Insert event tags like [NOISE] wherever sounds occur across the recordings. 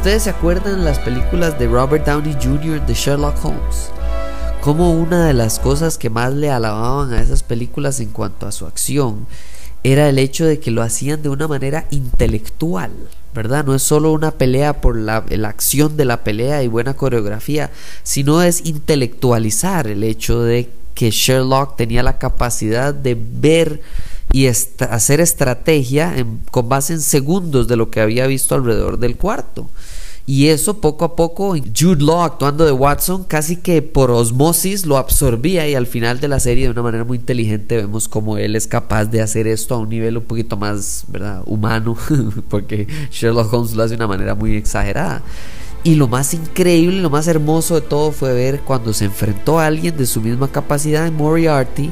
¿Ustedes se acuerdan las películas de Robert Downey Jr. de Sherlock Holmes? Como una de las cosas que más le alababan a esas películas en cuanto a su acción era el hecho de que lo hacían de una manera intelectual, ¿verdad? No es solo una pelea por la, la, acción de la pelea y buena coreografía, sino es intelectualizar el hecho de que Sherlock tenía la capacidad de ver y hacer estrategia con base en segundos de lo que había visto alrededor del cuarto. Y eso poco a poco, Jude Law actuando de Watson, casi que por osmosis lo absorbía y al final de la serie de una manera muy inteligente vemos como él es capaz de hacer esto a un nivel un poquito más ¿verdad? humano, [LAUGHS] porque Sherlock Holmes lo hace de una manera muy exagerada. Y lo más increíble, lo más hermoso de todo fue ver cuando se enfrentó a alguien de su misma capacidad en Moriarty,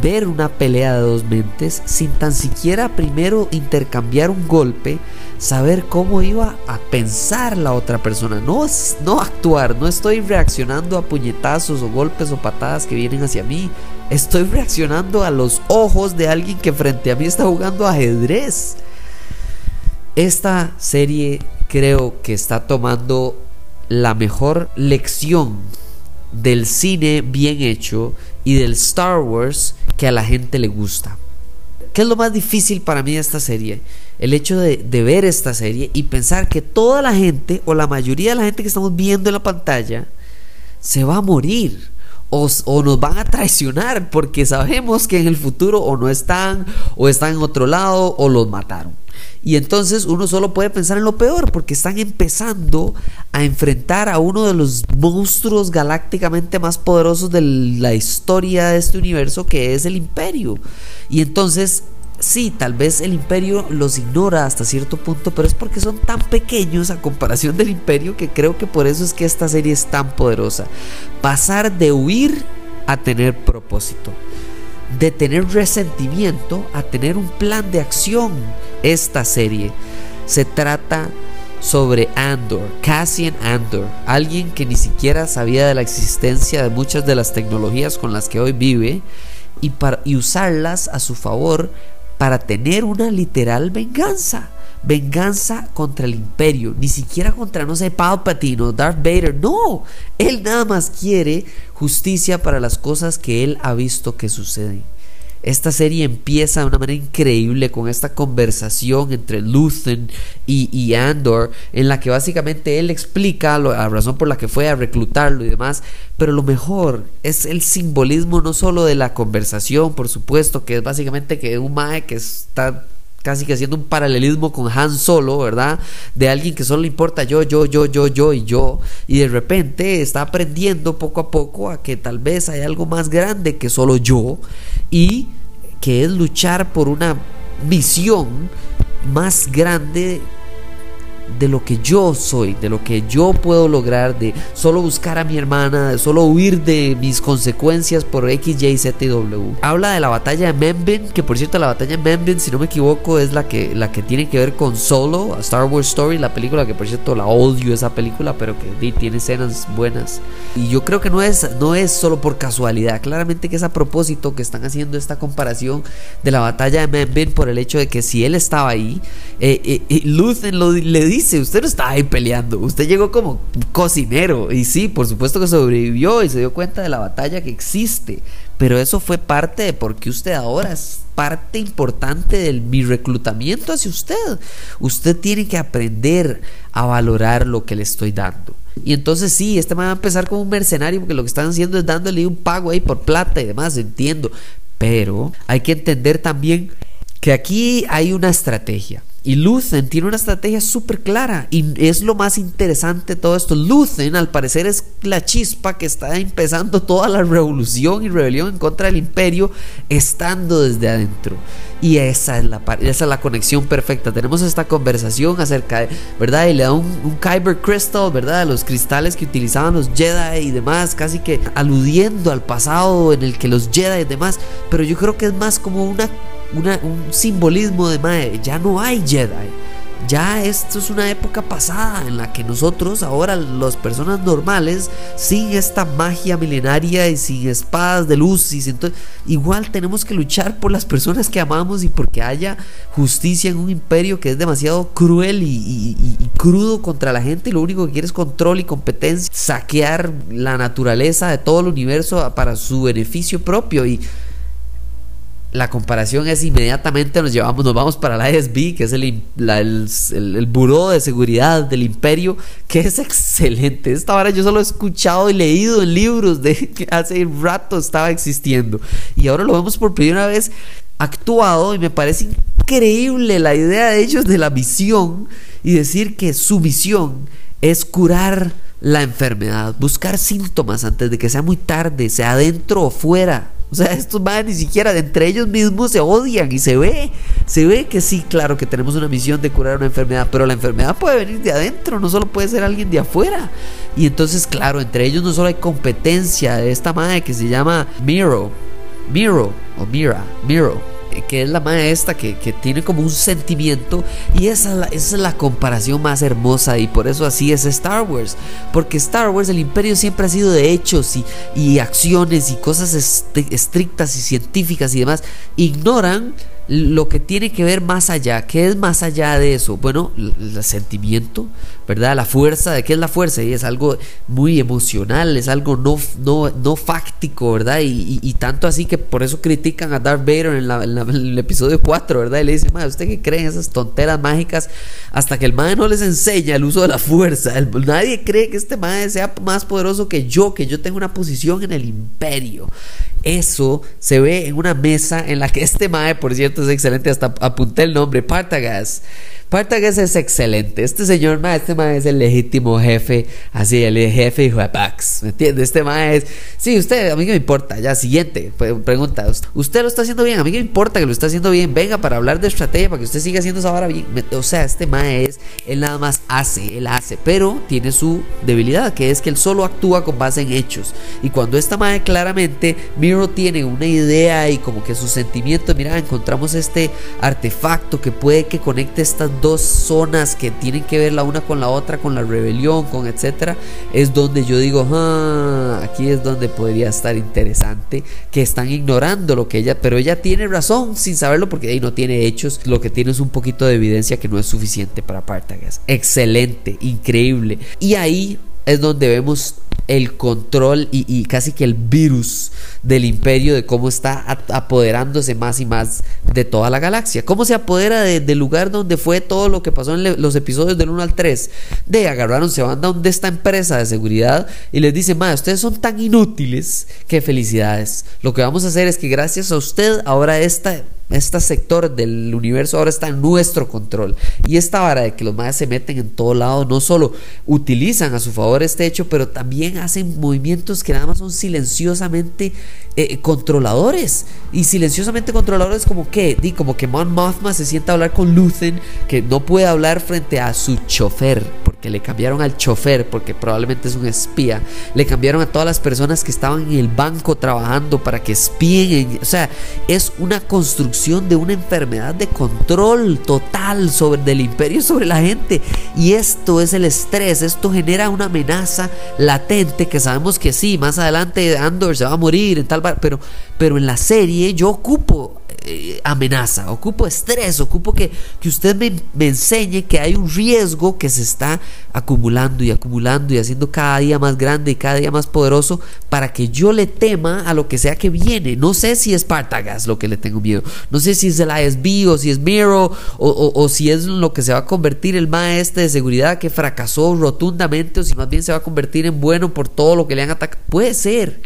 ver una pelea de dos mentes sin tan siquiera primero intercambiar un golpe, saber cómo iba a pensar la otra persona, no, no actuar, no estoy reaccionando a puñetazos o golpes o patadas que vienen hacia mí, estoy reaccionando a los ojos de alguien que frente a mí está jugando ajedrez. Esta serie creo que está tomando la mejor lección del cine bien hecho y del Star Wars que a la gente le gusta. ¿Qué es lo más difícil para mí de esta serie? El hecho de, ver esta serie y pensar que toda la gente o la mayoría de la gente que estamos viendo en la pantalla se va a morir. O, o, nos van a traicionar porque sabemos que en el futuro o no están o están en otro lado o los mataron. Y entonces uno solo puede pensar en lo peor porque están empezando a enfrentar a uno de los monstruos galácticamente más poderosos de la historia de este universo que es el imperio. Y entonces sí, tal vez el imperio los ignora hasta cierto punto, pero es porque son tan pequeños a comparación del imperio que creo que por eso es que esta serie es tan poderosa. Pasar de huir a tener propósito de tener resentimiento a tener un plan de acción. Esta serie. Se trata sobre Andor, Cassian Andor, alguien que ni siquiera sabía de la existencia de muchas de las tecnologías con las que hoy vive y, para, y usarlas a su favor para tener una literal venganza. Venganza contra el imperio, ni siquiera contra, no sé, Palpatine o Darth Vader, no, él nada más quiere justicia para las cosas que él ha visto que suceden. Esta serie empieza de una manera increíble con esta conversación entre Luthen y, Andor, en la que básicamente él explica la razón por la que fue a reclutarlo y demás. Pero lo mejor es el simbolismo no solo de la conversación, por supuesto, que es básicamente que un Mae que está casi que haciendo un paralelismo con Han Solo, ¿verdad? De alguien que solo le importa yo, yo, yo, yo, yo y yo. Y de repente está aprendiendo poco a poco a que tal vez hay algo más grande que solo yo. Y que es luchar por una visión más grande de lo que yo soy, de lo que yo puedo lograr, de solo buscar a mi hermana, de solo huir de mis consecuencias por X, Y, Z y W. Habla de la batalla de Membin, que por cierto la batalla de Membin, si no me equivoco, es la que, la que tiene que ver con Solo, a Star Wars Story, la película que por cierto la odio esa película, pero que tiene escenas buenas. Y yo creo que no es, no es solo por casualidad, claramente que es a propósito que están haciendo esta comparación de la batalla de Membin por el hecho de que si él estaba ahí, eh, eh, eh le dice usted no estaba ahí peleando, usted llegó como cocinero y sí, por supuesto que sobrevivió y se dio cuenta de la batalla que existe, pero eso fue parte de por qué usted ahora es parte importante de mi reclutamiento hacia usted. Usted tiene que aprender a valorar lo que le estoy dando. Y entonces sí, este va a empezar como un mercenario porque lo que están haciendo es dándole un pago ahí por plata y demás, entiendo. Pero hay que entender también que aquí hay una estrategia. Y Luthen tiene una estrategia súper clara y es lo más interesante todo esto. Luthen al parecer es la chispa que está empezando toda la revolución y rebelión en contra del imperio estando desde adentro. Y esa es la, esa es la conexión perfecta. Tenemos esta conversación acerca de, ¿verdad? Y le da un, Kyber Crystal, ¿verdad? Los cristales que utilizaban los Jedi y demás, casi que aludiendo al pasado en el que los Jedi y demás. Pero yo creo que es más como una un simbolismo de mae, ya no hay Jedi. Ya esto es una época pasada en la que nosotros, ahora las personas normales, sin esta magia milenaria y sin espadas de luz, y entonces, igual tenemos que luchar por las personas que amamos y porque haya justicia en un imperio que es demasiado cruel y, y crudo contra la gente y lo único que quiere es control y competencia, saquear la naturaleza de todo el universo para su beneficio propio y la comparación es inmediatamente nos llevamos, nos vamos para la ISB, que es el, el, buró de seguridad del imperio, que es excelente. Esta hora yo solo he escuchado y leído en libros de [LAUGHS] que hace rato estaba existiendo. Y ahora lo vemos por primera vez actuado y me parece increíble la idea de ellos de la misión y decir que su misión es curar la enfermedad, buscar síntomas antes de que sea muy tarde, sea adentro o fuera o sea, estos madres ni siquiera de entre ellos mismos se odian y se ve, se ve que sí, claro que tenemos una misión de curar una enfermedad, pero la enfermedad puede venir de adentro, no solo puede ser alguien de afuera. Y entonces, claro, entre ellos no solo hay competencia de esta madre que se llama Miro, Miro o Mira, Miro que es la maestra que, que tiene como un sentimiento y esa es, la, comparación más hermosa y por eso así es Star Wars, porque Star Wars, el imperio siempre ha sido de hechos y, y acciones y cosas estrictas y científicas y demás, ignoran lo que tiene que ver más allá. ¿Qué es más allá de eso? Bueno, el, sentimiento, ¿verdad? La fuerza, ¿de qué es la fuerza? Y es algo muy emocional, es algo no, no, no fáctico, ¿verdad? Y, tanto así que por eso critican a Darth Vader en, el episodio 4, ¿verdad? Y le dicen, ¿usted qué cree en esas tonteras mágicas? Hasta que el madre no les enseña el uso de la fuerza. nadie cree que este madre sea más poderoso que yo, que yo tengo una posición en el imperio. Eso se ve en una mesa en la que este mae, por cierto, es excelente, hasta apunté el nombre, Partagas. Partagas es excelente. Este señor, ma, este mae es el legítimo jefe, así, el jefe hijo de Pax. ¿Me entiende? Este mae es. Sí, usted, a mí que me importa. Ya, siguiente pregunta. Usted lo está haciendo bien, a mí me importa que lo está haciendo bien. Venga para hablar de estrategia, para que usted siga haciendo esa vara bien. O sea, este mae es. Él nada más hace, él hace. Pero tiene su debilidad, que es que él solo actúa con base en hechos. Y cuando esta mae claramente, Miro tiene una idea y como que su sentimiento, mira, encontramos este artefacto que puede que conecte estas dos zonas que tienen que ver la una con la otra, con la rebelión, con etcétera, es donde yo digo, ah, aquí es donde podría estar interesante, que están ignorando lo que ella, pero ella tiene razón sin saberlo porque ahí no tiene hechos, lo que tiene es un poquito de evidencia que no es suficiente para Partagas. Excelente, increíble. Y ahí es donde vemos el control y, casi que el virus del imperio de cómo está apoderándose más y más de toda la galaxia. ¿Cómo se apodera del lugar donde fue todo lo que pasó en los episodios del 1 al 3? De agarraron, se van donde esta empresa de seguridad y les dicen, madre, ustedes son tan inútiles que felicidades. Lo que vamos a hacer es que gracias a usted ahora este sector del universo ahora está en nuestro control. Y esta vara de que los más se meten en todo lado, no solo utilizan a su favor este hecho, pero también hacen movimientos que nada más son silenciosamente eh, controladores. Y silenciosamente controladores como que, di, como que Mon Mothma se sienta a hablar con Luthen, que no puede hablar frente a su chofer, porque le cambiaron al chofer, porque probablemente es un espía. Le cambiaron a todas las personas que estaban en el banco trabajando para que espíen. o sea, es una construcción de una enfermedad de control total sobre del imperio sobre la gente. Y esto es el estrés, esto genera una amenaza latente que sabemos que sí, más adelante Andor se va a morir en tal pero, pero en la serie yo ocupo eh, amenaza, ocupo estrés, ocupo que, que usted me, enseñe que hay un riesgo que se está acumulando y acumulando y haciendo cada día más grande y cada día más poderoso para que yo le tema a lo que sea que viene. No sé si es Partagas lo que le tengo miedo, no sé si es el ISB o si es Miro o, o, si es lo que se va a convertir el maestro de seguridad que fracasó rotundamente o si más bien se va a convertir en bueno por todo lo que le han atacado. Puede ser.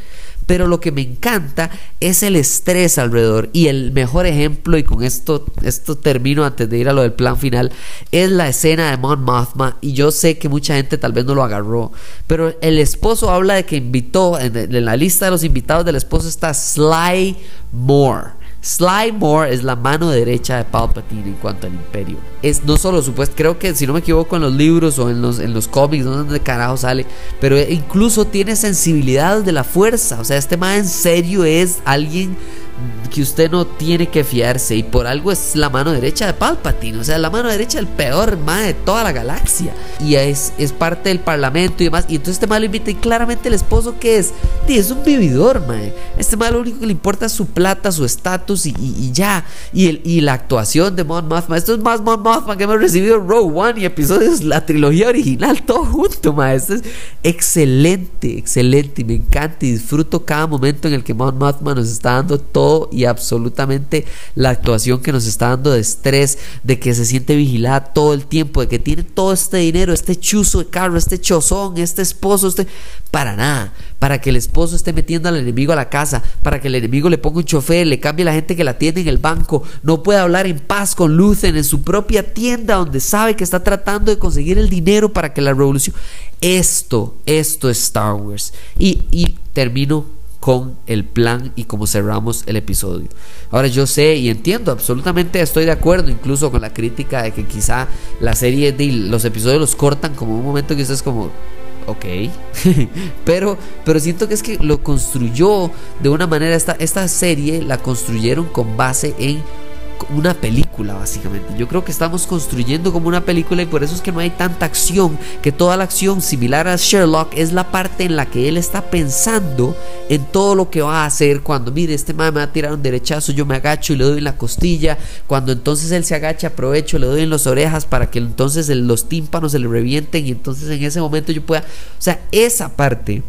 Pero lo que me encanta es el estrés alrededor. Y el mejor ejemplo y con esto esto termino antes de ir a lo del plan final es la escena de Mon Mothma. Y yo sé que mucha gente tal vez no lo agarró, pero el esposo habla de que invitó en, en la lista de los invitados del esposo está Sly Moore Sly Moore es la mano derecha de Palpatine en cuanto al imperio. Es no solo supuesto, creo que si no me equivoco en los libros o en los, en los cómics, no carajo sale, pero incluso tiene sensibilidad de la fuerza. O sea, este man en serio es alguien que usted no tiene que fiarse y por algo es la mano derecha de Palpatine, o sea, la mano derecha del peor más de toda la galaxia y es, es parte del parlamento y demás. Y entonces este mal lo invita y claramente el esposo que es, es un vividor, mae. Este mal lo único que le importa es su plata, su estatus y, ya. Y, el, y la actuación de Mon Mothma, esto es más Mon Mothma que hemos recibido Rogue One y episodios, la trilogía original, todo junto, mae. Esto es excelente, excelente y me encanta y disfruto cada momento en el que Mon Mothma nos está dando todo y absolutamente la actuación que nos está dando de estrés, de que se siente vigilada todo el tiempo, de que tiene todo este dinero, este chuzo de carro, este chozón, este esposo, este... Para nada, para que el esposo esté metiendo al enemigo a la casa, para que el enemigo le ponga un chofer, le cambie la gente que la tiene en el banco, no pueda hablar en paz con Lucen en su propia tienda donde sabe que está tratando de conseguir el dinero para que la revolución... Esto, esto es Star Wars. Y termino con el plan y cómo cerramos el episodio. Ahora yo sé y entiendo, absolutamente estoy de acuerdo, incluso con la crítica de que quizá la serie de los episodios los cortan como un momento que es como, ok, [LAUGHS] pero, pero siento que es que lo construyó de una manera, esta, esta serie la construyeron con base en una película básicamente. Yo creo que estamos construyendo como una película y por eso es que no hay tanta acción, que toda la acción similar a Sherlock es la parte en la que él está pensando en todo lo que va a hacer cuando mire este man me va a tirar un derechazo, yo me agacho y le doy en la costilla, cuando entonces él se agacha aprovecho, le doy en las orejas para que entonces los tímpanos se le revienten y entonces en ese momento yo pueda, o sea, esa parte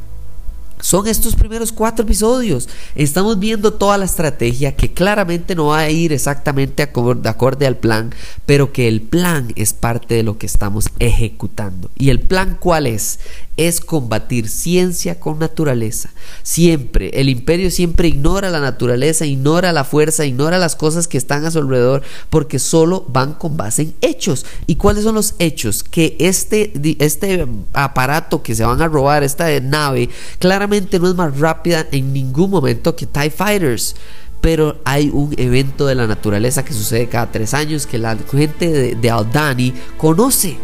son estos primeros cuatro episodios. Estamos viendo toda la estrategia que claramente no va a ir exactamente acorde, acorde, al plan, pero que el plan es parte de lo que estamos ejecutando. ¿Y el plan cuál es? Es combatir ciencia con naturaleza. Siempre, el imperio siempre ignora la naturaleza, ignora la fuerza, ignora las cosas que están a su alrededor, porque solo van con base en hechos. ¿Y cuáles son los hechos? Que este, este aparato que se van a robar, esta nave, claramente no es más rápida en ningún momento que TIE Fighters. Pero hay un evento de la naturaleza que sucede cada tres años que la gente de, de Aldani conoce.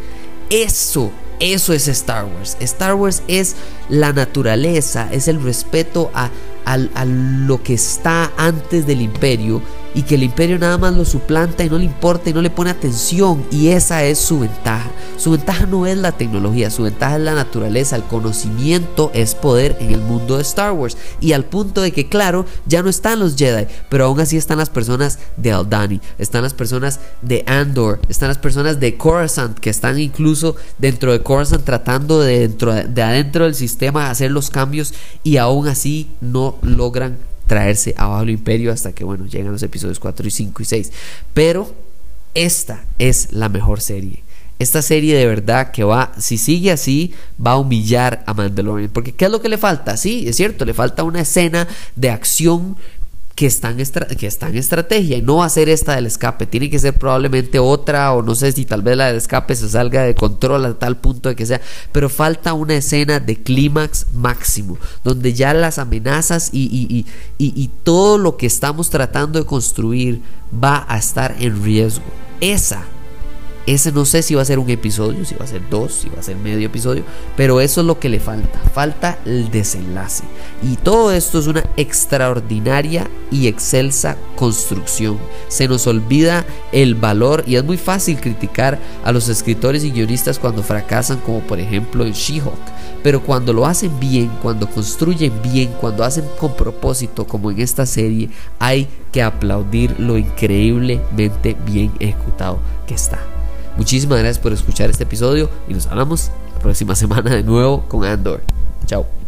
Eso eso es Star Wars. Star Wars es la naturaleza, es el respeto a, a, lo que está antes del imperio y que el imperio nada más lo suplanta y no le importa y no le pone atención y esa es su ventaja. Su ventaja no es la tecnología, su ventaja es la naturaleza, el conocimiento es poder en el mundo de Star Wars y al punto de que claro, ya no están los Jedi, pero aún así están las personas de Aldani, están las personas de Andor, están las personas de Coruscant que están incluso dentro de Coruscant tratando de dentro de adentro del sistema hacer los cambios y aún así no logran traerse abajo el imperio hasta que, bueno, llegan los episodios 4 y 5 y 6. Pero esta es la mejor serie. Esta serie de verdad que va, si sigue así, va a humillar a Mandalorian. Porque ¿qué es lo que le falta? Sí, es cierto, le falta una escena de acción que está, en que estrategia y no va a ser esta del escape, tiene que ser probablemente otra o no sé si tal vez la del escape se salga de control a tal punto de que sea, pero falta una escena de clímax máximo, donde ya las amenazas y, y, y, y todo lo que estamos tratando de construir va a estar en riesgo. Esa ese no sé si va a ser un episodio, si va a ser dos, si va a ser medio episodio, pero eso es lo que le falta. Falta el desenlace. Y todo esto es una extraordinaria y excelsa construcción. Se nos olvida el valor y es muy fácil criticar a los escritores y guionistas cuando fracasan, como por ejemplo en She-Hulk. Pero cuando lo hacen bien, cuando construyen bien, cuando hacen con propósito, como en esta serie, hay que aplaudir lo increíblemente bien ejecutado que está. Muchísimas gracias por escuchar este episodio y nos hablamos la próxima semana de nuevo con Andor. Chao.